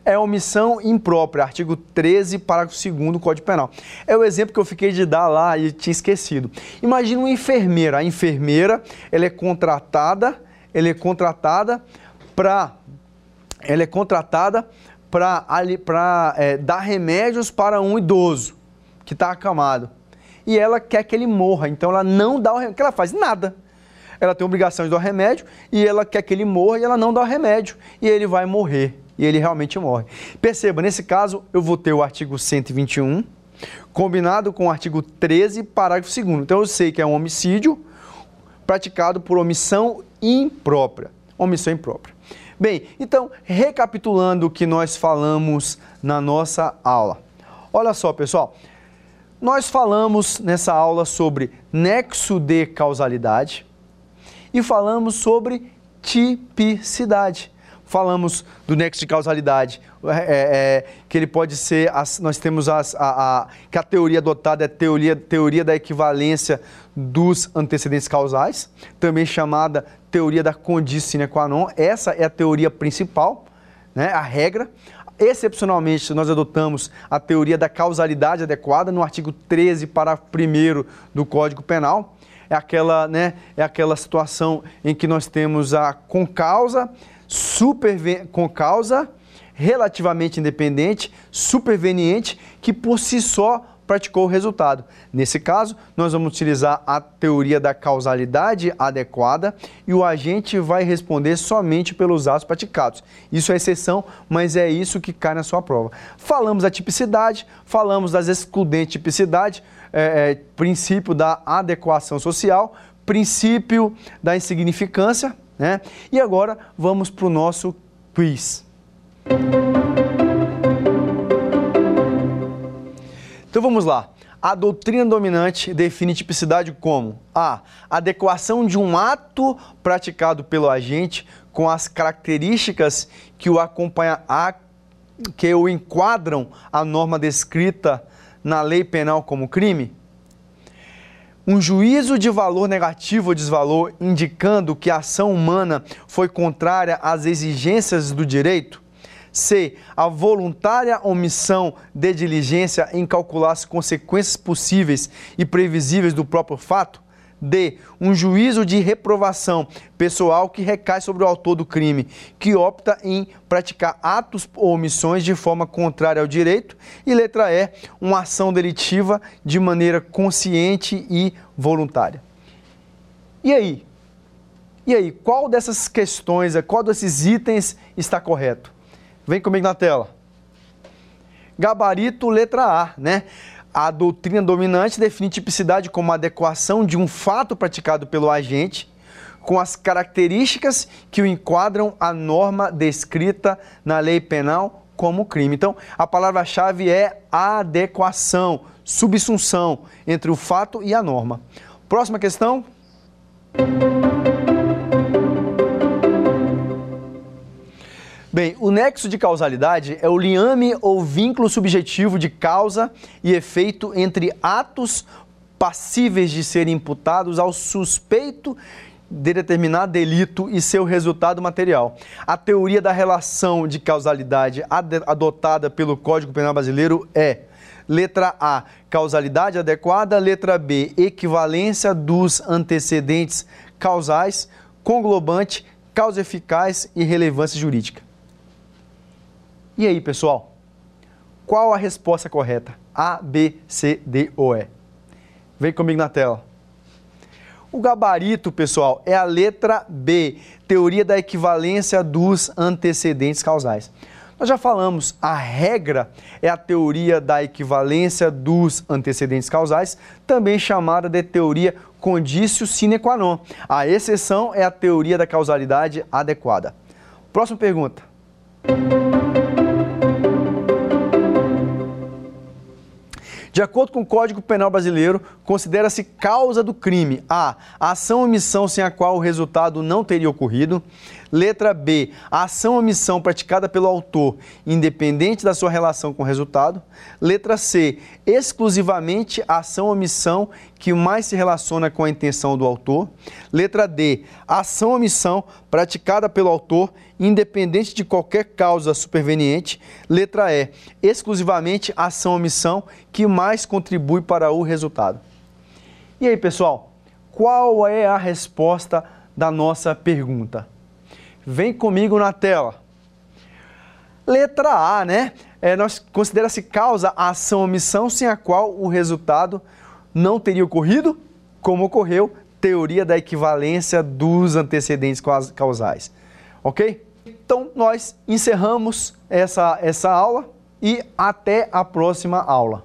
S2: é omissão imprópria, artigo 13, parágrafo 2 do Código Penal. É o exemplo que eu fiquei de dar lá e tinha esquecido. Imagina uma enfermeira. A enfermeira, ela é contratada, ela é contratada para ela é contratada para é, dar remédios para um idoso que está acamado. E ela quer que ele morra, então ela não dá o remédio. Que ela faz? Nada. Ela tem obrigação de dar remédio e ela quer que ele morra e ela não dá o remédio. E ele vai morrer e ele realmente morre. Perceba, nesse caso, eu vou ter o artigo 121, combinado com o artigo 13, parágrafo 2. Então eu sei que é um homicídio praticado por omissão imprópria. Omissão imprópria. Bem, então, recapitulando o que nós falamos na nossa aula. Olha só, pessoal. Nós falamos nessa aula sobre nexo de causalidade e falamos sobre tipicidade falamos do nexo de causalidade, é, é, é, que ele pode ser, as, nós temos as, a, a, que a teoria adotada é teoria, teoria da equivalência dos antecedentes causais, também chamada teoria da condição sine qua non. Essa é a teoria principal, né, a regra. Excepcionalmente, nós adotamos a teoria da causalidade adequada no artigo 13, parágrafo 1 do Código Penal. É aquela, né, é aquela situação em que nós temos a concausa super com causa relativamente independente, superveniente, que por si só praticou o resultado. Nesse caso, nós vamos utilizar a teoria da causalidade adequada e o agente vai responder somente pelos atos praticados. Isso é exceção, mas é isso que cai na sua prova. Falamos da tipicidade, falamos das excludentes tipicidade, é, é, princípio da adequação social, princípio da insignificância, né? E agora vamos para o nosso quiz. Então vamos lá. A doutrina dominante define tipicidade como a adequação de um ato praticado pelo agente com as características que o acompanha a, que o enquadram a norma descrita na lei penal como crime um juízo de valor negativo ou desvalor indicando que a ação humana foi contrária às exigências do direito. C. A voluntária omissão de diligência em calcular as consequências possíveis e previsíveis do próprio fato. D. Um juízo de reprovação pessoal que recai sobre o autor do crime, que opta em praticar atos ou omissões de forma contrária ao direito. E letra E. Uma ação delitiva de maneira consciente e voluntária. E aí? E aí, qual dessas questões, qual desses itens está correto? Vem comigo na tela. Gabarito letra A, né? A doutrina dominante define tipicidade como a adequação de um fato praticado pelo agente com as características que o enquadram à norma descrita na lei penal como crime. Então, a palavra-chave é adequação, subsunção entre o fato e a norma. Próxima questão. Bem, o nexo de causalidade é o liame ou vínculo subjetivo de causa e efeito entre atos passíveis de serem imputados ao suspeito de determinado delito e seu resultado material. A teoria da relação de causalidade adotada pelo Código Penal Brasileiro é letra A, causalidade adequada, letra B, equivalência dos antecedentes causais, conglobante, causa eficaz e relevância jurídica. E aí, pessoal? Qual a resposta correta? A, B, C, D ou E? Vem comigo na tela. O gabarito, pessoal, é a letra B, teoria da equivalência dos antecedentes causais. Nós já falamos, a regra é a teoria da equivalência dos antecedentes causais, também chamada de teoria condício sine qua non. A exceção é a teoria da causalidade adequada. Próxima pergunta. De acordo com o Código Penal Brasileiro, considera-se causa do crime a ação ou omissão sem a qual o resultado não teria ocorrido. Letra B, a ação ou omissão praticada pelo autor, independente da sua relação com o resultado. Letra C, exclusivamente a ação ou omissão que mais se relaciona com a intenção do autor. Letra D, ação ou omissão praticada pelo autor, independente de qualquer causa superveniente. Letra E, exclusivamente ação ou omissão que mais contribui para o resultado. E aí, pessoal, qual é a resposta da nossa pergunta? Vem comigo na tela. Letra A, né? É, nós considera-se causa a ação ou omissão sem a qual o resultado não teria ocorrido, como ocorreu, teoria da equivalência dos antecedentes causais. Ok? Então, nós encerramos essa, essa aula e até a próxima aula